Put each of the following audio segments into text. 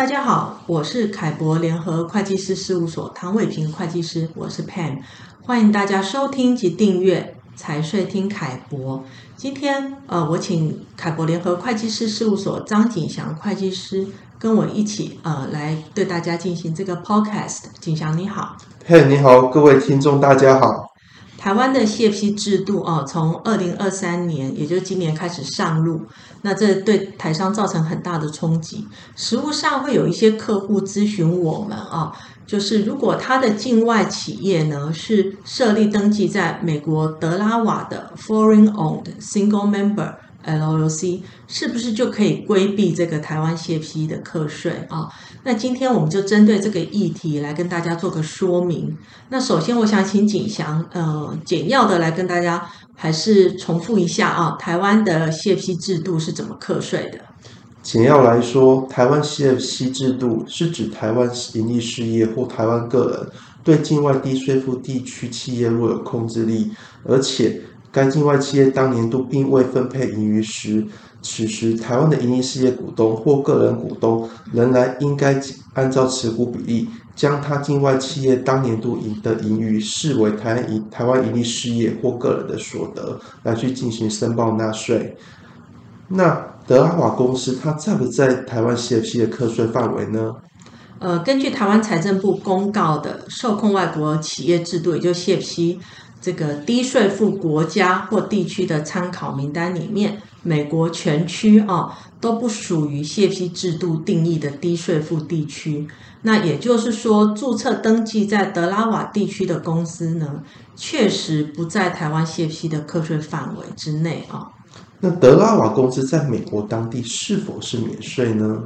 大家好，我是凯博联合会计师事务所唐伟平会计师，我是 Pam，欢迎大家收听及订阅财税听凯博。今天呃，我请凯博联合会计师事务所张景祥会计师跟我一起呃来对大家进行这个 podcast。景祥你好，嘿，你好，各位听众大家好。台湾的 CFC 制度啊，从二零二三年，也就是今年开始上路，那这对台商造成很大的冲击。实物上会有一些客户咨询我们啊，就是如果他的境外企业呢是设立登记在美国德拉瓦的 Foreign Owned Single Member。LLC 是不是就可以规避这个台湾 CFC 的课税啊？那今天我们就针对这个议题来跟大家做个说明。那首先，我想请景祥呃简要的来跟大家还是重复一下啊，台湾的 CFC 制度是怎么课税的？简要来说，台湾 CFC 制度是指台湾营利事业或台湾个人对境外低税负地区企业若有控制力，而且。该境外企业当年度并未分配盈余时，此时台湾的营利事业股东或个人股东仍然应该按照持股比例，将他境外企业当年度盈的盈余视为台湾营台湾盈利事业或个人的所得，来去进行申报纳税。那德拉瓦公司它在不在台湾 CFC 的课税范围呢？呃，根据台湾财政部公告的受控外国企业制度，也就 CFC。这个低税负国家或地区的参考名单里面，美国全区啊都不属于 CFC 制度定义的低税负地区。那也就是说，注册登记在德拉瓦地区的公司呢，确实不在台湾 CFC 的课税范围之内啊。那德拉瓦公司在美国当地是否是免税呢？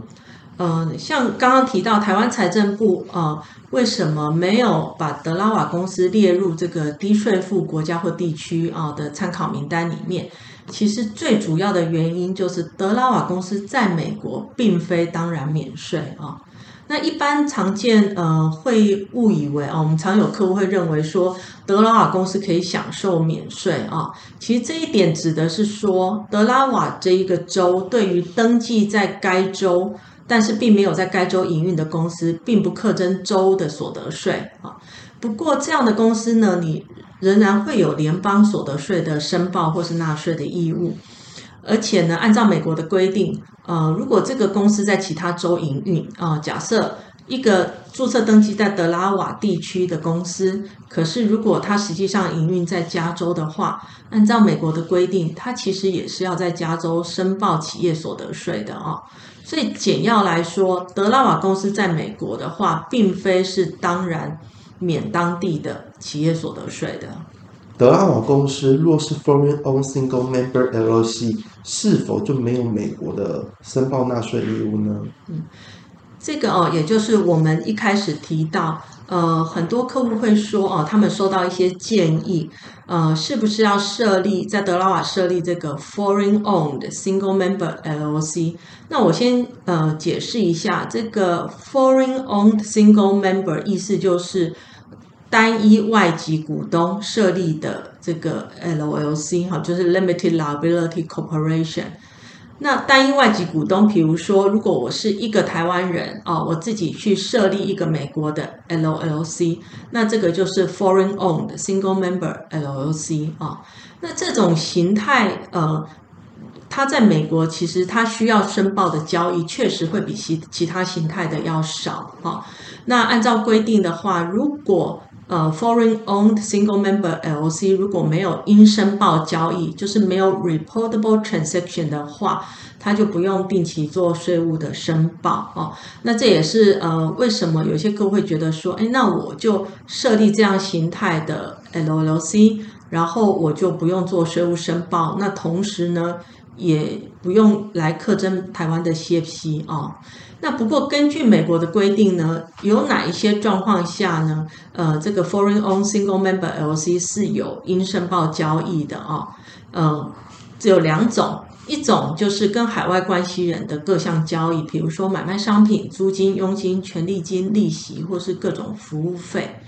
呃，像刚刚提到台湾财政部呃，为什么没有把德拉瓦公司列入这个低税负国家或地区啊的参考名单里面？其实最主要的原因就是德拉瓦公司在美国并非当然免税啊。那一般常见呃会误以为啊，我们常有客户会认为说德拉瓦公司可以享受免税啊。其实这一点指的是说德拉瓦这一个州对于登记在该州。但是并没有在该州营运的公司，并不课征州的所得税啊。不过这样的公司呢，你仍然会有联邦所得税的申报或是纳税的义务。而且呢，按照美国的规定，呃，如果这个公司在其他州营运啊，假设一个注册登记在德拉瓦地区的公司，可是如果它实际上营运在加州的话，按照美国的规定，它其实也是要在加州申报企业所得税的啊。所以简要来说，德拉瓦公司在美国的话，并非是当然免当地的企业所得税的。德拉瓦公司若是 Foreign Owned Single Member LLC，是否就没有美国的申报纳税义务呢？嗯。这个哦，也就是我们一开始提到，呃，很多客户会说哦，他们收到一些建议，呃，是不是要设立在德拉瓦设立这个 Foreign Owned Single Member LLC？那我先呃解释一下，这个 Foreign Owned Single Member 意思就是单一外籍股东设立的这个 LLC 哈，就是 Limited Liability Corporation。那单一外籍股东，比如说，如果我是一个台湾人啊，我自己去设立一个美国的 LLC，那这个就是 Foreign Owned Single Member LLC 啊。那这种形态，呃，它在美国其实它需要申报的交易确实会比其其他形态的要少啊。那按照规定的话，如果呃，Foreign Owned Single Member LLC 如果没有应申报交易，就是没有 reportable transaction 的话，它就不用定期做税务的申报哦。那这也是呃，为什么有些客户会觉得说，哎，那我就设立这样形态的 LLC，然后我就不用做税务申报，那同时呢，也不用来课征台湾的 CFC 啊。那不过，根据美国的规定呢，有哪一些状况下呢？呃，这个 Foreign Owned Single Member LLC 是有应申报交易的、哦。呃，只有两种，一种就是跟海外关系人的各项交易，比如说买卖商品、租金、佣金、权利金、利息，或是各种服务费。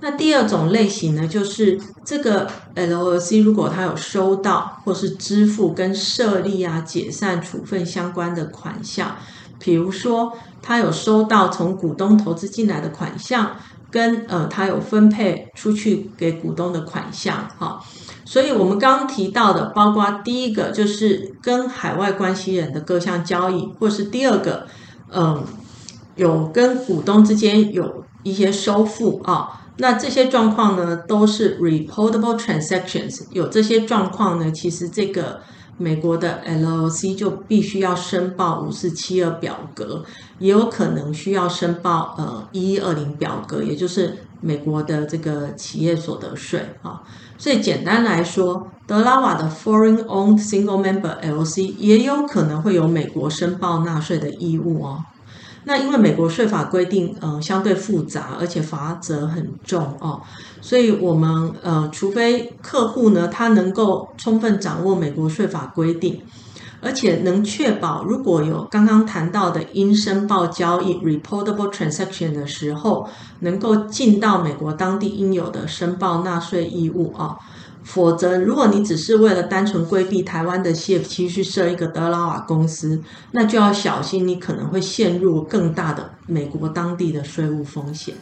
那第二种类型呢，就是这个 LLC 如果他有收到或是支付跟设立啊、解散、处分相关的款项。比如说他有收到从股东投资进来的款项，跟呃他有分配出去给股东的款项，哈。所以我们刚刚提到的，包括第一个就是跟海外关系人的各项交易，或是第二个，嗯，有跟股东之间有一些收付啊，那这些状况呢都是 reportable transactions。有这些状况呢，其实这个美国的 L O C 就必须要申报五四七二表格，也有可能需要申报呃一一二零表格，也就是美国的这个企业所得税啊。所以简单来说，德拉瓦的 Foreign-Owned Single-Member LLC 也有可能会有美国申报纳税的义务哦。那因为美国税法规定，呃，相对复杂，而且罚则很重哦，所以我们呃，除非客户呢，他能够充分掌握美国税法规定。而且能确保，如果有刚刚谈到的应申报交易 （reportable transaction） 的时候，能够尽到美国当地应有的申报纳税义务啊。否则，如果你只是为了单纯规避台湾的 CFT 去设一个德拉瓦公司，那就要小心，你可能会陷入更大的美国当地的税务风险。